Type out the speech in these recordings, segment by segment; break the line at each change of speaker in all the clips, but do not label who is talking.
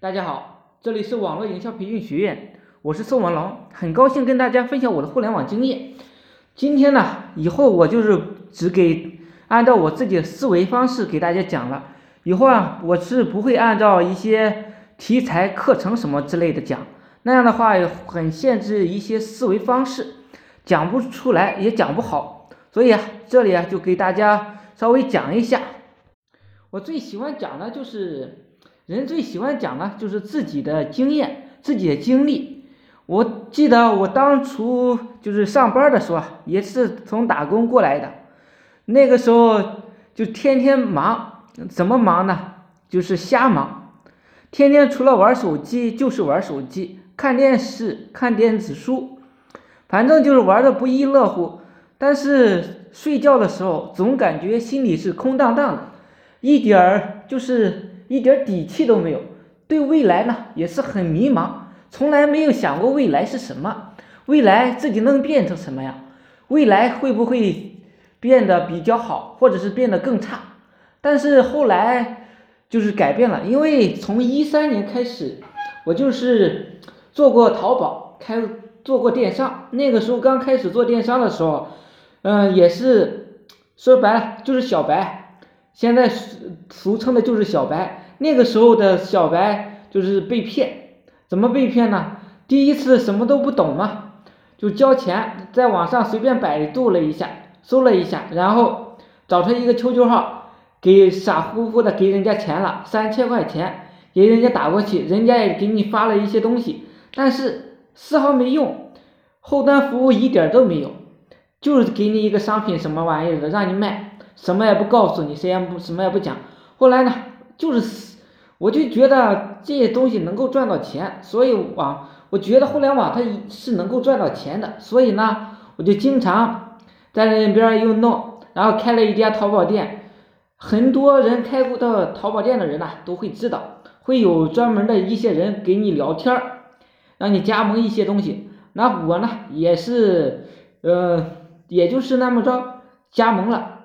大家好，这里是网络营销培训学院，我是宋文龙，很高兴跟大家分享我的互联网经验。今天呢，以后我就是只给按照我自己的思维方式给大家讲了，以后啊，我是不会按照一些题材、课程什么之类的讲，那样的话很限制一些思维方式，讲不出来也讲不好，所以啊，这里啊就给大家稍微讲一下。我最喜欢讲的就是。人最喜欢讲的就是自己的经验、自己的经历。我记得我当初就是上班的时候，也是从打工过来的。那个时候就天天忙，怎么忙呢？就是瞎忙，天天除了玩手机就是玩手机、看电视、看电子书，反正就是玩的不亦乐乎。但是睡觉的时候总感觉心里是空荡荡的，一点儿就是。一点底气都没有，对未来呢也是很迷茫，从来没有想过未来是什么，未来自己能变成什么样，未来会不会变得比较好，或者是变得更差？但是后来就是改变了，因为从一三年开始，我就是做过淘宝，开做过电商，那个时候刚开始做电商的时候，嗯，也是说白了就是小白。现在俗俗称的就是小白，那个时候的小白就是被骗，怎么被骗呢？第一次什么都不懂嘛，就交钱，在网上随便百度了一下，搜了一下，然后找出一个 QQ 号，给傻乎乎的给人家钱了三千块钱，给人家打过去，人家也给你发了一些东西，但是丝毫没用，后端服务一点都没有，就是给你一个商品什么玩意儿的让你卖。什么也不告诉你，谁也不什么也不讲。后来呢，就是我就觉得这些东西能够赚到钱，所以网我觉得互联网它是能够赚到钱的，所以呢，我就经常在那边又弄，然后开了一家淘宝店。很多人开过的淘宝店的人呢，都会知道，会有专门的一些人给你聊天，让你加盟一些东西。那我呢，也是，呃，也就是那么着加盟了。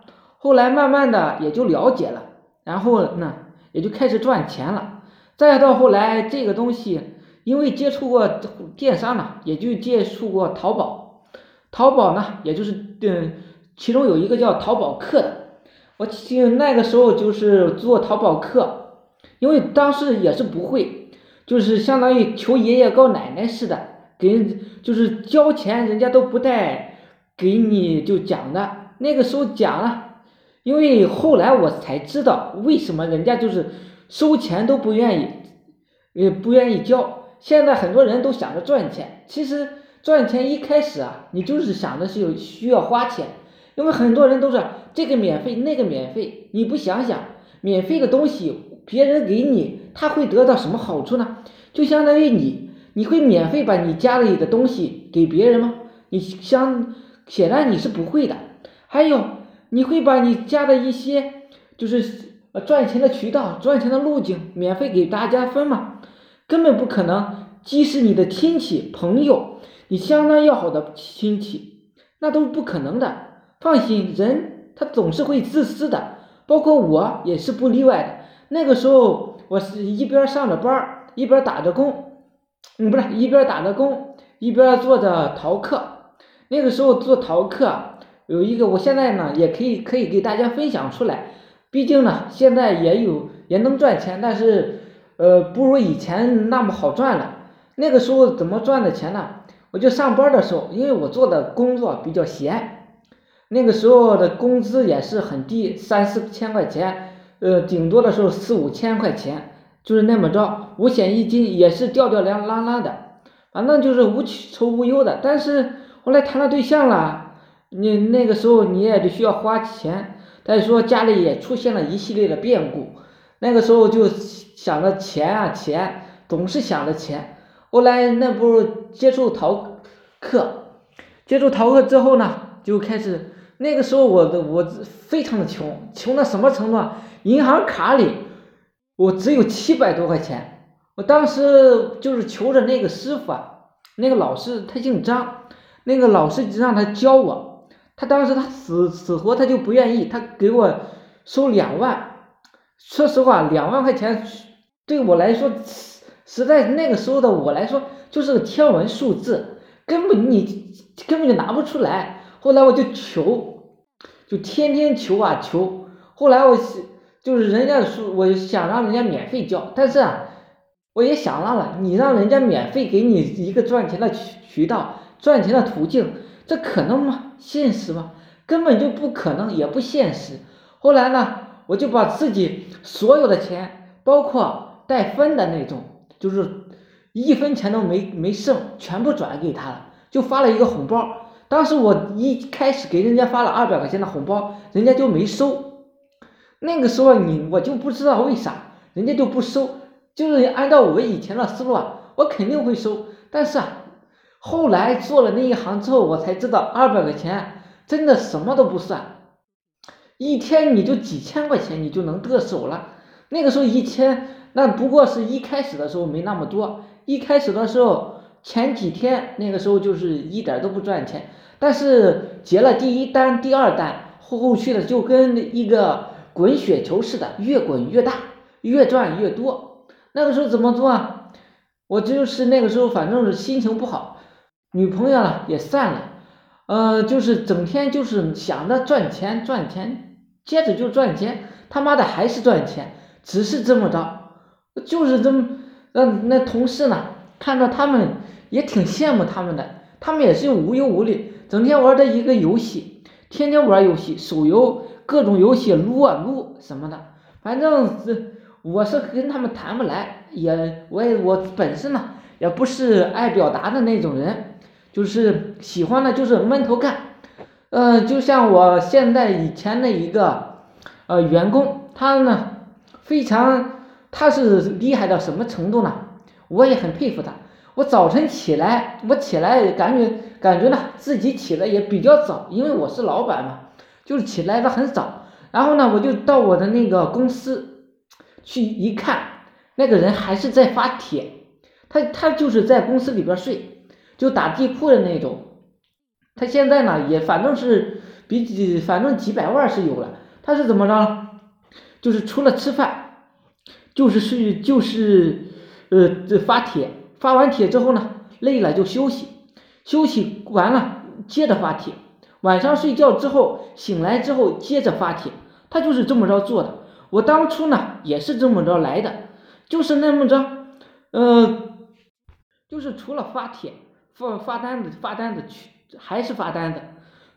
后来慢慢的也就了解了，然后呢也就开始赚钱了。再到后来这个东西，因为接触过电商呢，也就接触过淘宝。淘宝呢，也就是嗯，其中有一个叫淘宝客的。我记那个时候就是做淘宝客，因为当时也是不会，就是相当于求爷爷告奶奶似的，给人就是交钱人家都不带给你就讲的。那个时候讲了。因为后来我才知道为什么人家就是收钱都不愿意，呃，不愿意交。现在很多人都想着赚钱，其实赚钱一开始啊，你就是想的是有需要花钱，因为很多人都是这个免费那个免费，你不想想免费的东西别人给你，他会得到什么好处呢？就相当于你，你会免费把你家里的东西给别人吗？你相显然你是不会的。还有。你会把你家的一些就是呃赚钱的渠道、赚钱的路径免费给大家分吗？根本不可能。即使你的亲戚朋友，你相当要好的亲戚，那都不可能的。放心，人他总是会自私的，包括我也是不例外的。那个时候，我是一边上着班，一边打着工，嗯，不是一边打着工，一边做着淘客。那个时候做淘客。有一个，我现在呢也可以可以给大家分享出来，毕竟呢现在也有也能赚钱，但是呃不如以前那么好赚了。那个时候怎么赚的钱呢？我就上班的时候，因为我做的工作比较闲，那个时候的工资也是很低，三四千块钱，呃顶多的时候四五千块钱，就是那么着，五险一金也是吊吊凉拉拉的，反正就是无愁无忧的。但是后来谈了对象了。你那个时候你也得需要花钱，再说家里也出现了一系列的变故，那个时候就想着钱啊钱，总是想着钱。后来那不接触逃课，接触逃课之后呢，就开始那个时候我的我非常的穷，穷到什么程度啊？银行卡里我只有七百多块钱，我当时就是求着那个师傅啊，那个老师他姓张，那个老师就让他教我。他当时他死死活他就不愿意，他给我收两万。说实话，两万块钱对我来说实在那个时候的我来说，就是个天文数字，根本你根本就拿不出来。后来我就求，就天天求啊求。后来我就是人家说，我想让人家免费教，但是啊，我也想到了，你让人家免费给你一个赚钱的渠渠道、赚钱的途径，这可能吗？现实吗？根本就不可能，也不现实。后来呢，我就把自己所有的钱，包括带分的那种。就是一分钱都没没剩，全部转给他了，就发了一个红包。当时我一开始给人家发了二百块钱的红包，人家就没收。那个时候你我就不知道为啥，人家就不收。就是按照我以前的思路啊，我肯定会收。但是啊，后来做了那一行之后，我才知道二百块钱真的什么都不算，一天你就几千块钱你就能得手了。那个时候一千。那不过是一开始的时候没那么多，一开始的时候前几天那个时候就是一点都不赚钱，但是结了第一单、第二单，后后续的就跟一个滚雪球似的，越滚越大，越赚越多。那个时候怎么做啊？我就是那个时候反正是心情不好，女朋友了也散了，呃，就是整天就是想着赚钱赚钱，接着就赚钱，他妈的还是赚钱，只是这么着。就是这么，那那同事呢，看到他们也挺羡慕他们的，他们也是无忧无虑，整天玩的一个游戏，天天玩游戏，手游各种游戏撸啊撸什么的，反正是我是跟他们谈不来，也我也我本身呢也不是爱表达的那种人，就是喜欢的就是闷头干，呃，就像我现在以前的一个呃员工，他呢非常。他是厉害到什么程度呢？我也很佩服他。我早晨起来，我起来感觉感觉呢自己起来也比较早，因为我是老板嘛，就是起来的很早。然后呢，我就到我的那个公司去一看，那个人还是在发帖，他他就是在公司里边睡，就打地铺的那种。他现在呢也反正是比几反正几百万是有了。他是怎么着？就是除了吃饭。就是睡就是，呃，这发帖，发完帖之后呢，累了就休息，休息完了接着发帖，晚上睡觉之后醒来之后接着发帖，他就是这么着做的。我当初呢也是这么着来的，就是那么着，呃，就是除了发帖发发单子发单子去还是发单子，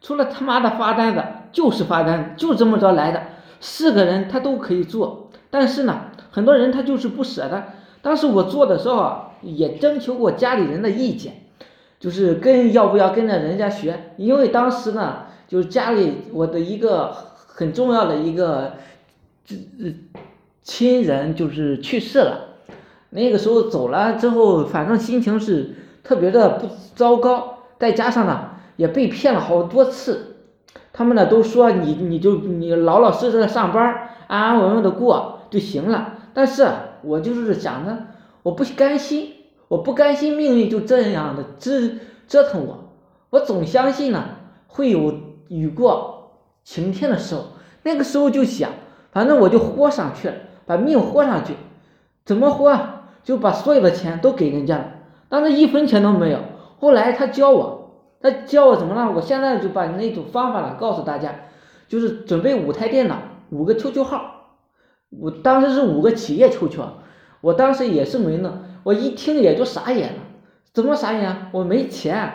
除了他妈的发单子就是发单子，就这么着来的。四个人他都可以做，但是呢。很多人他就是不舍得。当时我做的时候，也征求过家里人的意见，就是跟要不要跟着人家学。因为当时呢，就是家里我的一个很重要的一个亲人就是去世了。那个时候走了之后，反正心情是特别的不糟糕。再加上呢，也被骗了好多次。他们呢都说你你就你老老实实的上班，安安稳稳的过就行了。但是我就是想着，我不甘心，我不甘心命运就这样的折折腾我，我总相信呢会有雨过晴天的时候，那个时候就想，反正我就豁上去了，把命豁上去，怎么豁啊？就把所有的钱都给人家了，当时一分钱都没有。后来他教我，他教我怎么了？我现在就把那种方法呢告诉大家，就是准备五台电脑，五个 QQ 号。我当时是五个企业 QQ，我当时也是没弄，我一听也就傻眼了，怎么傻眼？我没钱，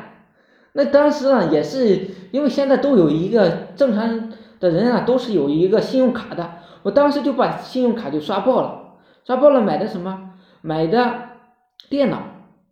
那当时呢也是因为现在都有一个正常的人啊，都是有一个信用卡的，我当时就把信用卡就刷爆了，刷爆了买的什么？买的电脑，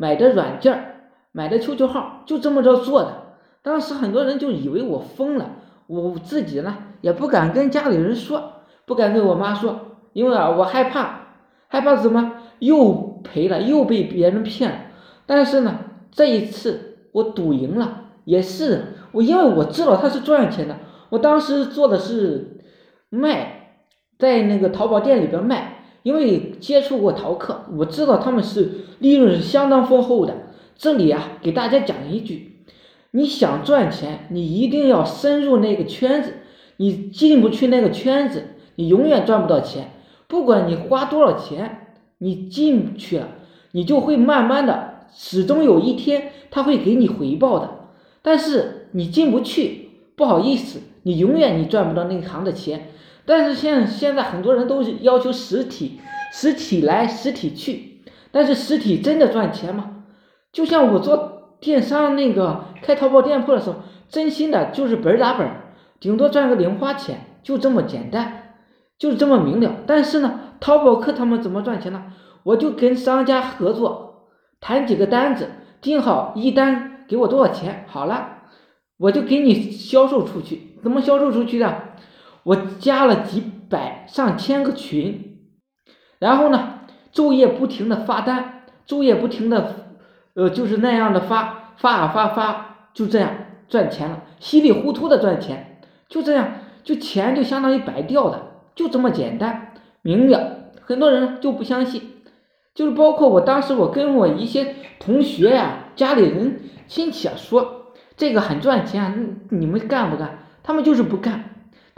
买的软件，买的 QQ 号，就这么着做的。当时很多人就以为我疯了，我自己呢也不敢跟家里人说，不敢跟我妈说。因为啊，我害怕，害怕什么？又赔了，又被别人骗了。但是呢，这一次我赌赢了，也是我，因为我知道他是赚钱的。我当时做的是卖，在那个淘宝店里边卖。因为接触过淘客，我知道他们是利润是相当丰厚的。这里啊，给大家讲一句：你想赚钱，你一定要深入那个圈子。你进不去那个圈子，你永远赚不到钱。不管你花多少钱，你进去了，你就会慢慢的，始终有一天他会给你回报的。但是你进不去，不好意思，你永远你赚不到那行的钱。但是现现在很多人都是要求实体，实体来实体去，但是实体真的赚钱吗？就像我做电商那个开淘宝店铺的时候，真心的就是本打本，顶多赚个零花钱，就这么简单，就是这么明了。但是呢，淘宝客他们怎么赚钱呢？我就跟商家合作，谈几个单子，定好一单给我多少钱，好了，我就给你销售出去。怎么销售出去的？我加了几百上千个群，然后呢，昼夜不停的发单，昼夜不停的，呃，就是那样的发发啊发发，就这样赚钱了，稀里糊涂的赚钱，就这样，就钱就相当于白掉的，就这么简单明了，很多人就不相信。就是包括我当时，我跟我一些同学呀、家里人、亲戚啊说，这个很赚钱，你们干不干？他们就是不干。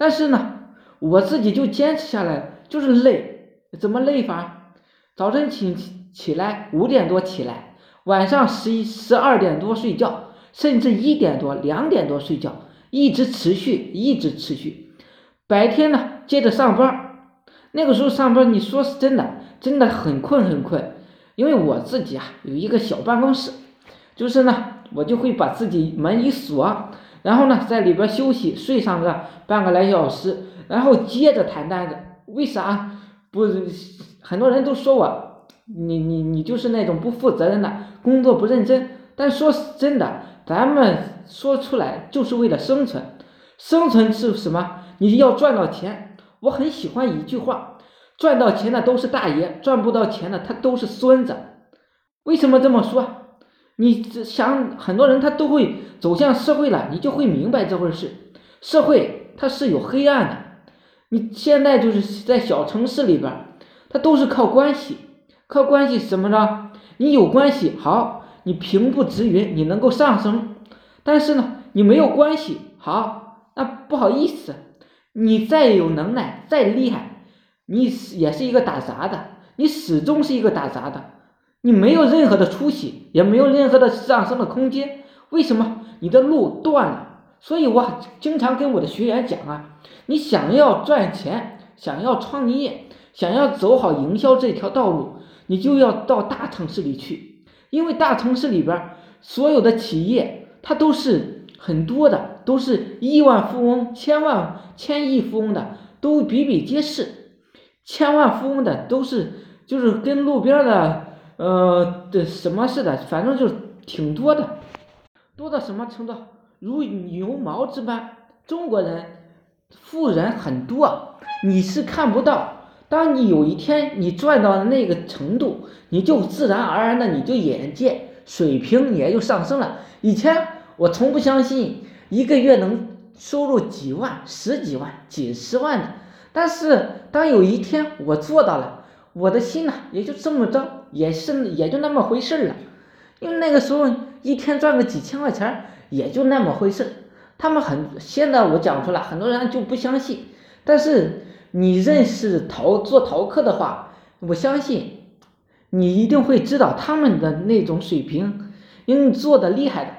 但是呢，我自己就坚持下来，就是累。怎么累法？早晨起起来五点多起来，晚上十一十二点多睡觉，甚至一点多、两点多睡觉，一直持续，一直持续。白天呢，接着上班。那个时候上班，你说是真的。真的很困很困，因为我自己啊有一个小办公室，就是呢我就会把自己门一锁，然后呢在里边休息睡上个半个来小时，然后接着谈单子。为啥不？很多人都说我，你你你就是那种不负责任的工作不认真。但说真的，咱们说出来就是为了生存，生存是什么？你要赚到钱。我很喜欢一句话。赚到钱的都是大爷，赚不到钱的他都是孙子。为什么这么说？你想，很多人他都会走向社会了，你就会明白这回事。社会它是有黑暗的。你现在就是在小城市里边，它都是靠关系，靠关系什么着？你有关系好，你平步直云，你能够上升。但是呢，你没有关系好，那不好意思，你再有能耐，再厉害。你也是一个打杂的，你始终是一个打杂的，你没有任何的出息，也没有任何的上升的空间。为什么？你的路断了。所以我经常跟我的学员讲啊，你想要赚钱，想要创业，想要走好营销这条道路，你就要到大城市里去，因为大城市里边所有的企业，它都是很多的，都是亿万富翁、千万、千亿富翁的，都比比皆是。千万富翁的都是，就是跟路边的，呃的什么似的，反正就是挺多的，多到什么程度？如牛毛之般。中国人富人很多，你是看不到。当你有一天你赚到了那个程度，你就自然而然的你就眼界水平也就上升了。以前我从不相信一个月能收入几万、十几万、几十万的。但是当有一天我做到了，我的心呢也就这么着，也是也就那么回事了。因为那个时候一天赚个几千块钱也就那么回事。他们很现在我讲出来，很多人就不相信。但是你认识淘做淘客的话，我相信你一定会知道他们的那种水平，因为做的厉害的，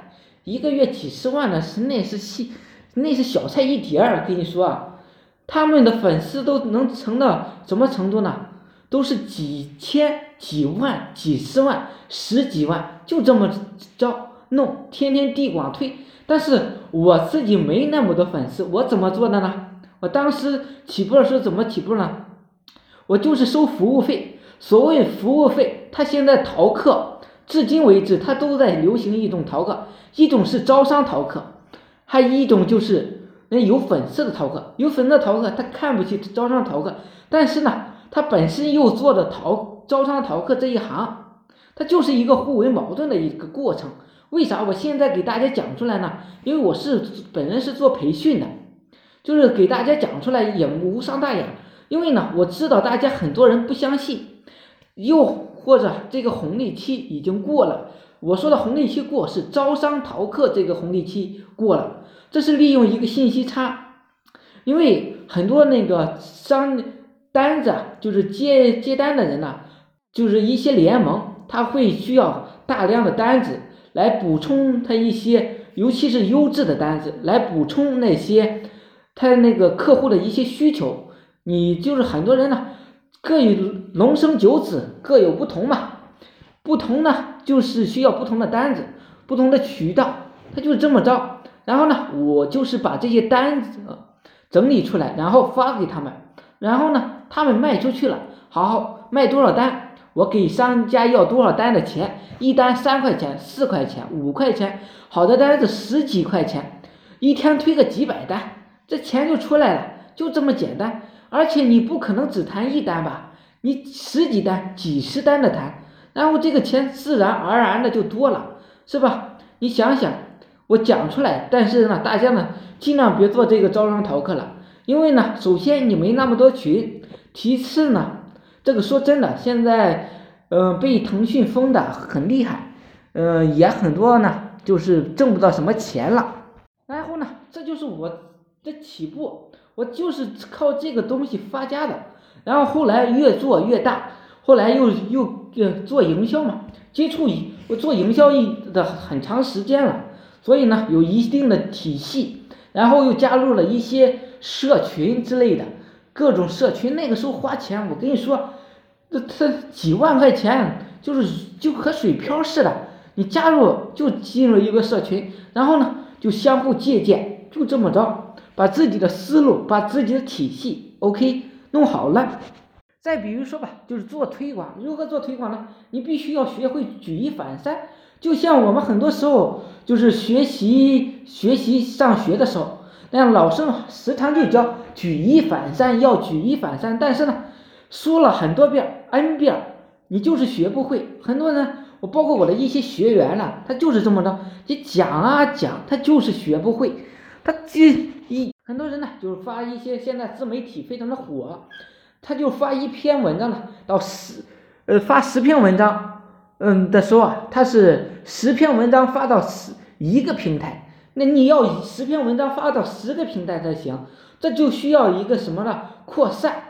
一个月几十万的是那是细那是小菜一碟儿，跟你说啊。他们的粉丝都能成到什么程度呢？都是几千、几万、几十万、十几万，就这么着弄，天天地广推。但是我自己没那么多粉丝，我怎么做的呢？我当时起步的时候怎么起步呢？我就是收服务费。所谓服务费，他现在淘客，至今为止他都在流行一种淘客，一种是招商淘客，还一种就是。那有粉丝的淘客，有粉丝的淘客，他看不起招商淘客，但是呢，他本身又做的淘招商淘客这一行，它就是一个互为矛盾的一个过程。为啥我现在给大家讲出来呢？因为我是本人是做培训的，就是给大家讲出来也无伤大雅。因为呢，我知道大家很多人不相信，又或者这个红利期已经过了。我说的红利期过是招商淘客这个红利期过了。这是利用一个信息差，因为很多那个商单子就是接接单的人呢，就是一些联盟，他会需要大量的单子来补充他一些，尤其是优质的单子来补充那些他那个客户的一些需求。你就是很多人呢，各有龙生九子，各有不同嘛。不同呢，就是需要不同的单子，不同的渠道，他就是这么着。然后呢，我就是把这些单子整理出来，然后发给他们。然后呢，他们卖出去了，好卖多少单，我给商家要多少单的钱，一单三块钱、四块钱、五块钱，好的单子十几块钱，一天推个几百单，这钱就出来了，就这么简单。而且你不可能只谈一单吧，你十几单、几十单的谈，然后这个钱自然而然的就多了，是吧？你想想，我讲出来，但是呢，大家呢尽量别做这个招商淘客了。因为呢，首先你没那么多群，其次呢，这个说真的，现在，呃，被腾讯封的很厉害，呃，也很多呢，就是挣不到什么钱了。然后呢，这就是我的起步，我就是靠这个东西发家的。然后后来越做越大，后来又又呃做营销嘛，接触一我做营销一的很长时间了，所以呢，有一定的体系，然后又加入了一些。社群之类的，各种社群，那个时候花钱，我跟你说，这这几万块钱，就是就和水漂似的。你加入就进入一个社群，然后呢就相互借鉴，就这么着，把自己的思路，把自己的体系，OK 弄好了。再比如说吧，就是做推广，如何做推广呢？你必须要学会举一反三，就像我们很多时候就是学习学习上学的时候。那样老师时常就教举一反三，要举一反三，但是呢，说了很多遍 n 遍，你就是学不会。很多人，我包括我的一些学员呢，他就是这么着，你讲啊讲，他就是学不会。他这一很多人呢，就是发一些现在自媒体非常的火，他就发一篇文章呢，到十呃发十篇文章，嗯的时候啊，他是十篇文章发到十一个平台。那你要十篇文章发到十个平台才行，这就需要一个什么呢？扩散，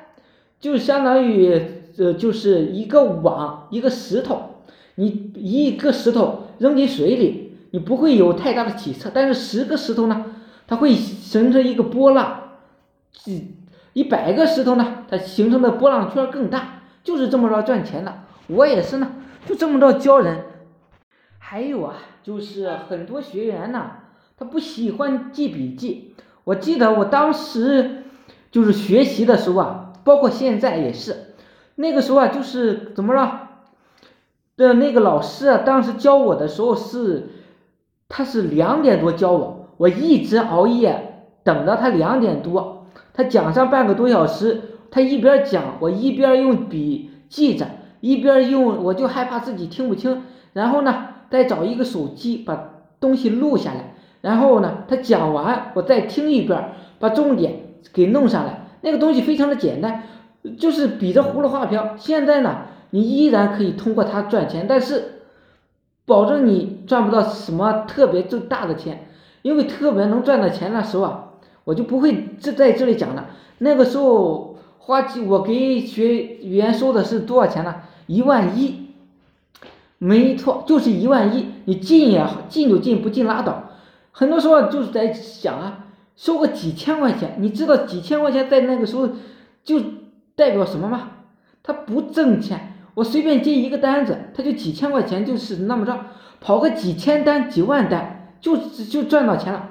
就相当于呃，就是一个网，一个石头，你一个石头扔进水里，你不会有太大的起色，但是十个石头呢，它会形成一个波浪，几一百个石头呢，它形成的波浪圈更大，就是这么着赚钱的。我也是呢，就这么着教人。还有啊，就是很多学员呢。他不喜欢记笔记，我记得我当时就是学习的时候啊，包括现在也是，那个时候啊，就是怎么着的那个老师啊，当时教我的时候是，他是两点多教我，我一直熬夜等到他两点多，他讲上半个多小时，他一边讲，我一边用笔记着，一边用，我就害怕自己听不清，然后呢，再找一个手机把东西录下来。然后呢，他讲完，我再听一遍，把重点给弄上来。那个东西非常的简单，就是比着葫芦画瓢。现在呢，你依然可以通过它赚钱，但是保证你赚不到什么特别就大的钱，因为特别能赚的钱的时候啊，我就不会这在这里讲了。那个时候花几，我给学员收的是多少钱呢？一万一，没错，就是一万一。你进也进就进，不进拉倒。很多时候就是在想啊，收个几千块钱，你知道几千块钱在那个时候就代表什么吗？他不挣钱，我随便接一个单子，他就几千块钱，就是那么着，跑个几千单、几万单，就就赚到钱了。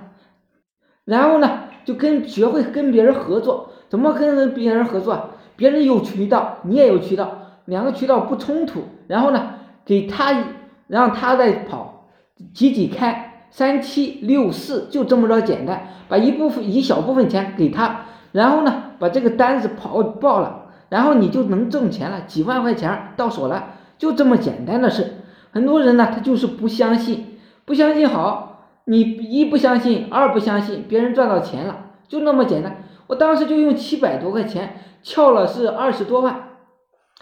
然后呢，就跟学会跟别人合作，怎么跟别人合作？别人有渠道，你也有渠道，两个渠道不冲突。然后呢，给他让他再跑，挤挤开。三七六四就这么着简单，把一部分一小部分钱给他，然后呢把这个单子跑爆了，然后你就能挣钱了，几万块钱到手了，就这么简单的事。很多人呢他就是不相信，不相信好，你一不相信，二不相信别人赚到钱了，就那么简单。我当时就用七百多块钱撬了是二十多万，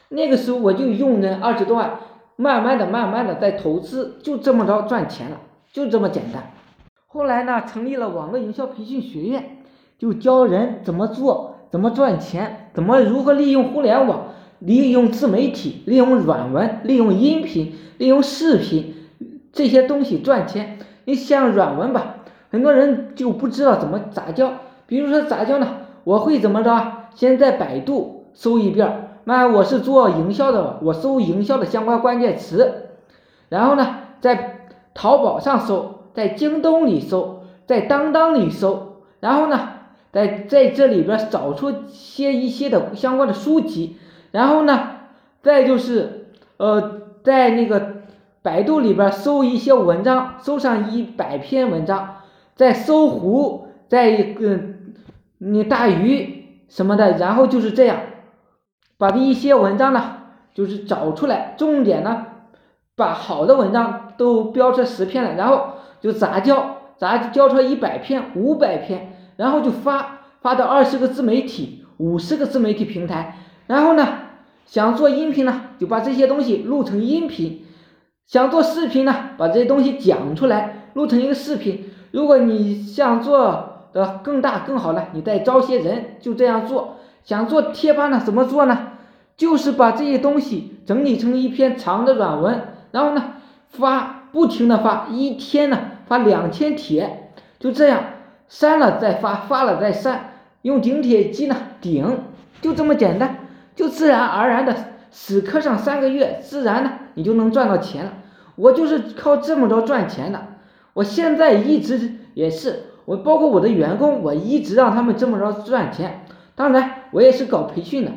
那个时候我就用那二十多万，慢慢的慢慢的在投资，就这么着赚钱了。就这么简单。后来呢，成立了网络营销培训学院，就教人怎么做，怎么赚钱，怎么如何利用互联网利用自媒体，利用软文，利用音频，利用视频这些东西赚钱。你像软文吧，很多人就不知道怎么杂交。比如说杂交呢，我会怎么着？先在百度搜一遍，那我是做营销的，我搜营销的相关关键词，然后呢，在淘宝上搜，在京东里搜，在当当里搜，然后呢，在在这里边找出些一些的相关的书籍，然后呢，再就是呃，在那个。百度里边搜一些文章，搜上一百篇文章，在搜狐，在一个你大鱼什么的，然后就是这样，把这一些文章呢，就是找出来，重点呢，把好的文章都标出十篇了，然后就杂交，杂交出一百篇、五百篇，然后就发发到二十个自媒体、五十个自媒体平台，然后呢，想做音频呢，就把这些东西录成音频。想做视频呢，把这些东西讲出来，录成一个视频。如果你想做的更大更好了，你再招些人，就这样做。想做贴吧呢，怎么做呢？就是把这些东西整理成一篇长的软文，然后呢发，不停的发，一天呢发两千帖，就这样删了再发，发了再删，用顶帖机呢顶，就这么简单，就自然而然的。死磕上三个月，自然呢，你就能赚到钱了。我就是靠这么着赚钱的。我现在一直也是，我包括我的员工，我一直让他们这么着赚钱。当然，我也是搞培训的，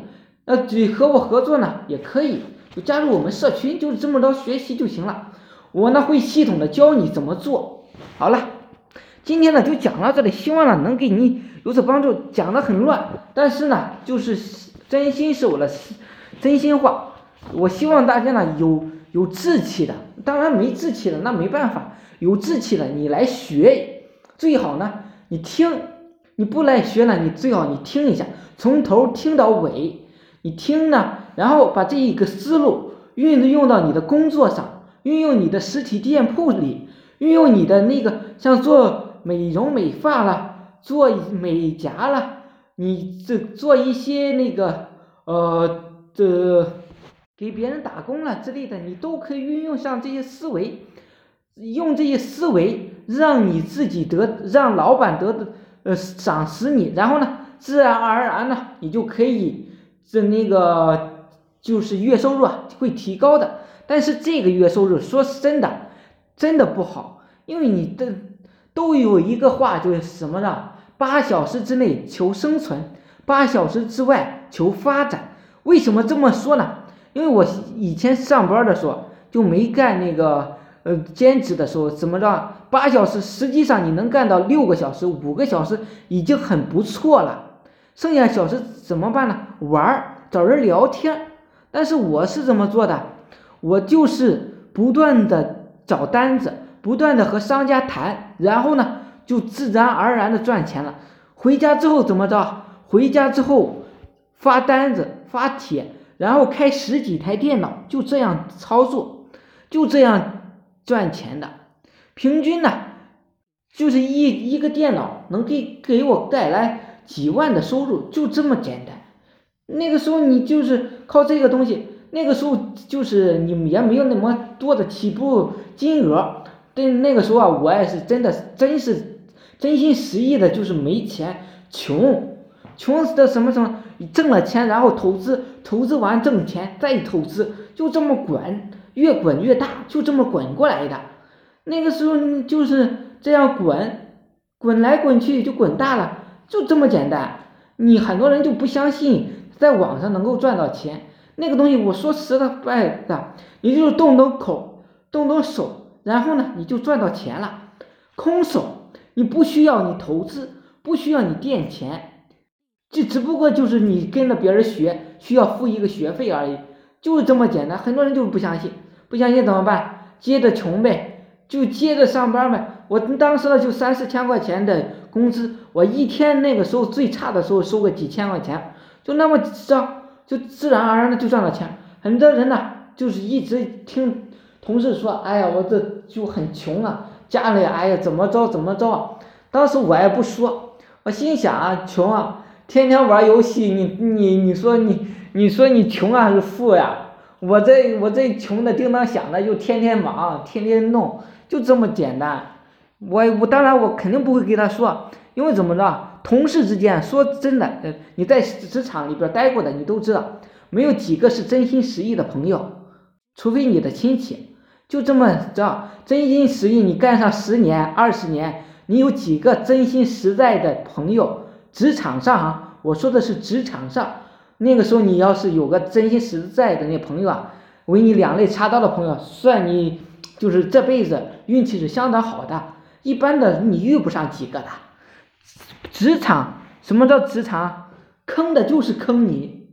那你和我合作呢也可以，就加入我们社群，就是这么着学习就行了。我呢会系统的教你怎么做。好了，今天呢就讲到这里，希望呢能给你有所帮助。讲的很乱，但是呢就是真心是我的。真心话，我希望大家呢有有志气的，当然没志气的那没办法，有志气的你来学，最好呢你听，你不来学呢，你最好你听一下，从头听到尾，你听呢，然后把这一个思路运用到你的工作上，运用你的实体店铺里，运用你的那个像做美容美发啦，做美甲啦，你这做一些那个呃。这给别人打工了之类的，你都可以运用上这些思维，用这些思维让你自己得，让老板得呃赏识你，然后呢，自然而然呢，你就可以这那个就是月收入啊会提高的。但是这个月收入说是真的，真的不好，因为你的都有一个话就是什么呢？八小时之内求生存，八小时之外求发展。为什么这么说呢？因为我以前上班的时候就没干那个呃兼职的时候，怎么着八小时，实际上你能干到六个小时、五个小时已经很不错了。剩下小时怎么办呢？玩儿，找人聊天。但是我是怎么做的？我就是不断的找单子，不断的和商家谈，然后呢就自然而然的赚钱了。回家之后怎么着？回家之后发单子。发帖，然后开十几台电脑，就这样操作，就这样赚钱的。平均呢，就是一一个电脑能给给我带来几万的收入，就这么简单。那个时候你就是靠这个东西，那个时候就是你也没有那么多的起步金额。但那个时候啊，我也是真的，真是真心实意的，就是没钱，穷。穷死的什么什么，挣了钱然后投资，投资完挣钱再投资，就这么滚，越滚越大，就这么滚过来的。那个时候就是这样滚，滚来滚去就滚大了，就这么简单。你很多人就不相信，在网上能够赚到钱，那个东西我说实在的，你就是动动口，动动手，然后呢你就赚到钱了。空手，你不需要你投资，不需要你垫钱。这只不过就是你跟着别人学，需要付一个学费而已，就是这么简单。很多人就是不相信，不相信怎么办？接着穷呗，就接着上班呗。我当时呢就三四千块钱的工资，我一天那个时候最差的时候收个几千块钱，就那么着，就自然而然的就赚了钱。很多人呢就是一直听同事说，哎呀，我这就很穷啊，家里哎呀怎么着怎么着。当时我也不说，我心想啊，穷啊。天天玩游戏，你你你说你你说你穷啊还是富呀？我这我这穷的叮当响的，就天天忙，天天弄，就这么简单。我我当然我肯定不会给他说，因为怎么着，同事之间说真的，呃，你在职场里边待过的，你都知道，没有几个是真心实意的朋友，除非你的亲戚，就这么着，真心实意，你干上十年二十年，你有几个真心实在的朋友？职场上啊，我说的是职场上，那个时候你要是有个真心实在的那朋友啊，为你两肋插刀的朋友，算你就是这辈子运气是相当好的。一般的你遇不上几个的，职场什么叫职场？坑的就是坑你，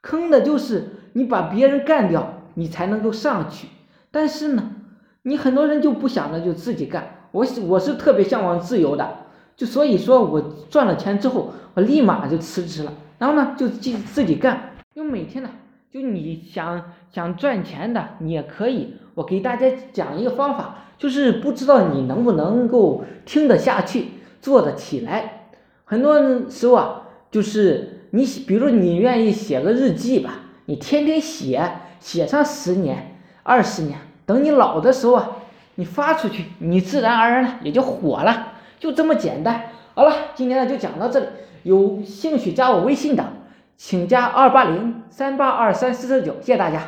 坑的就是你把别人干掉，你才能够上去。但是呢，你很多人就不想着就自己干，我我是特别向往自由的，就所以说我赚了钱之后，我立马就辞职了，然后呢就自自己干，就每天呢，就你想想赚钱的，你也可以，我给大家讲一个方法。就是不知道你能不能够听得下去，做得起来。很多时候啊，就是你，比如你愿意写个日记吧，你天天写，写上十年、二十年，等你老的时候啊，你发出去，你自然而然的也就火了，就这么简单。好了，今天呢就讲到这里，有兴趣加我微信的，请加二八零三八二三四四九，谢谢大家。